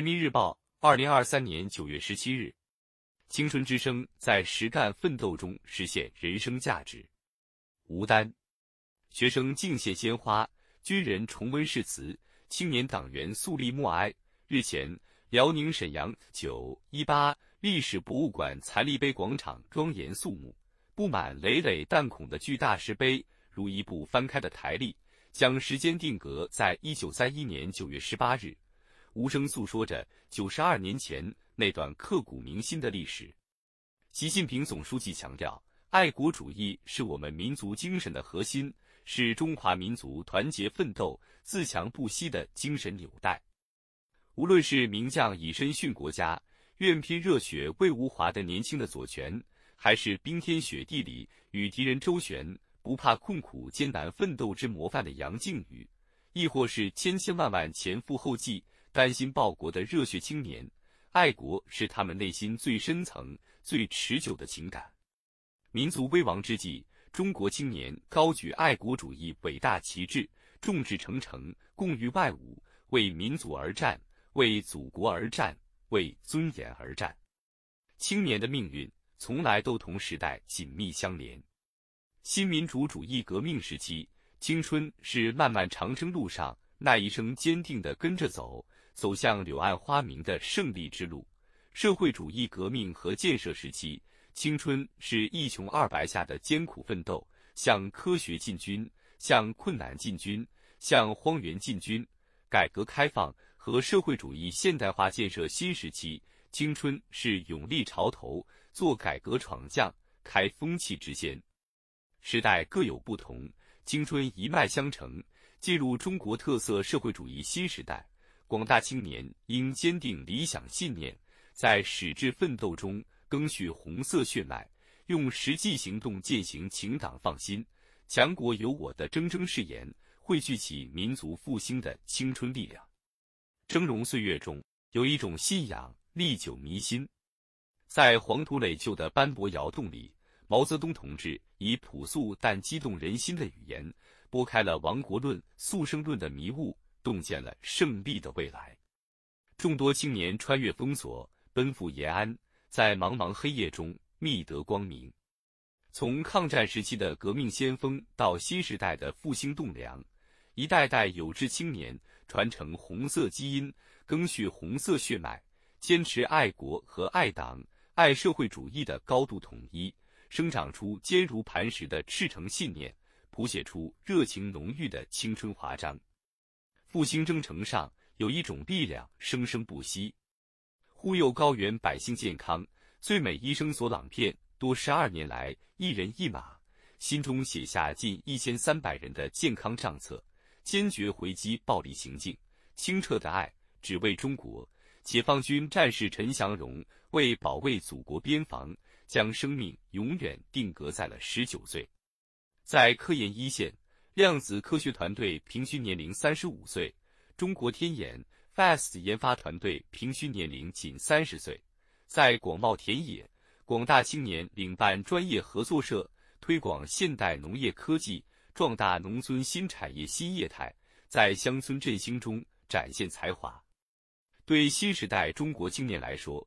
人民日报，二零二三年九月十七日，青春之声在实干奋斗中实现人生价值。吴丹，学生敬献鲜花，军人重温誓词，青年党员肃立默哀。日前，辽宁沈阳九一八历史博物馆残立碑广场庄严肃穆，布满累累弹孔的巨大石碑，如一部翻开的台历，将时间定格在一九三一年九月十八日。无声诉说着九十二年前那段刻骨铭心的历史。习近平总书记强调，爱国主义是我们民族精神的核心，是中华民族团结奋斗、自强不息的精神纽带。无论是名将以身殉国家、愿拼热血为吾华的年轻的左权，还是冰天雪地里与敌人周旋、不怕困苦艰难奋斗之模范的杨靖宇，亦或是千千万万前赴后继。甘心报国的热血青年，爱国是他们内心最深层、最持久的情感。民族危亡之际，中国青年高举爱国主义伟大旗帜，众志成城，共御外侮，为民族而战，为祖国而战，为尊严而战。青年的命运从来都同时代紧密相连。新民主主义革命时期，青春是漫漫长征路上那一生坚定的跟着走。走向柳暗花明的胜利之路。社会主义革命和建设时期，青春是一穷二白下的艰苦奋斗，向科学进军，向困难进军，向荒原进军。改革开放和社会主义现代化建设新时期，青春是勇立潮头，做改革闯将，开风气之先。时代各有不同，青春一脉相承，进入中国特色社会主义新时代。广大青年应坚定理想信念，在矢志奋斗中赓续红色血脉，用实际行动践行“请党放心，强国有我”的铮铮誓言，汇聚起民族复兴的青春力量。峥嵘岁月中，有一种信仰历久弥新。在黄土垒就的斑驳窑洞里，毛泽东同志以朴素但激动人心的语言，拨开了亡国论、速胜论的迷雾。洞见了胜利的未来，众多青年穿越封锁，奔赴延安，在茫茫黑夜中觅得光明。从抗战时期的革命先锋到新时代的复兴栋梁，一代代有志青年传承红色基因，赓续红色血脉，坚持爱国和爱党、爱社会主义的高度统一，生长出坚如磐石的赤诚信念，谱写出热情浓郁的青春华章。复兴征程上有一种力量生生不息，护佑高原百姓健康。最美医生所朗片多十二年来一人一马，心中写下近一千三百人的健康账册，坚决回击暴力行径，清澈的爱只为中国。解放军战士陈祥荣为保卫祖国边防，将生命永远定格在了十九岁，在科研一线。量子科学团队平均年龄三十五岁，中国天眼 FAST 研发团队平均年龄仅三十岁。在广袤田野，广大青年领办专业合作社，推广现代农业科技，壮大农村新产业新业态，在乡村振兴中展现才华。对新时代中国青年来说，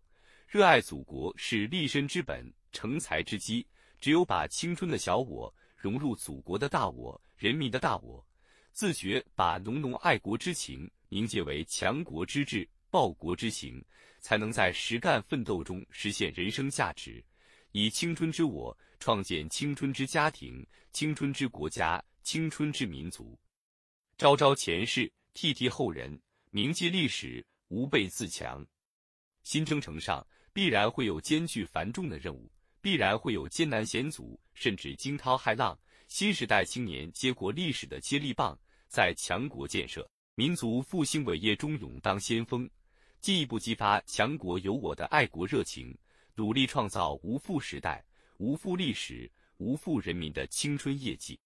热爱祖国是立身之本、成才之基。只有把青春的小我融入祖国的大我。人民的大我，自觉把浓浓爱国之情凝结为强国之志、报国之行，才能在实干奋斗中实现人生价值，以青春之我创建青春之家庭、青春之国家、青春之民族。昭昭前世，替替后人，铭记历史，吾辈自强。新征程上必然会有艰巨繁重的任务，必然会有艰难险阻，甚至惊涛骇浪。新时代青年接过历史的接力棒，在强国建设、民族复兴伟业中勇当先锋，进一步激发强国有我的爱国热情，努力创造无负时代、无负历史、无负人民的青春业绩。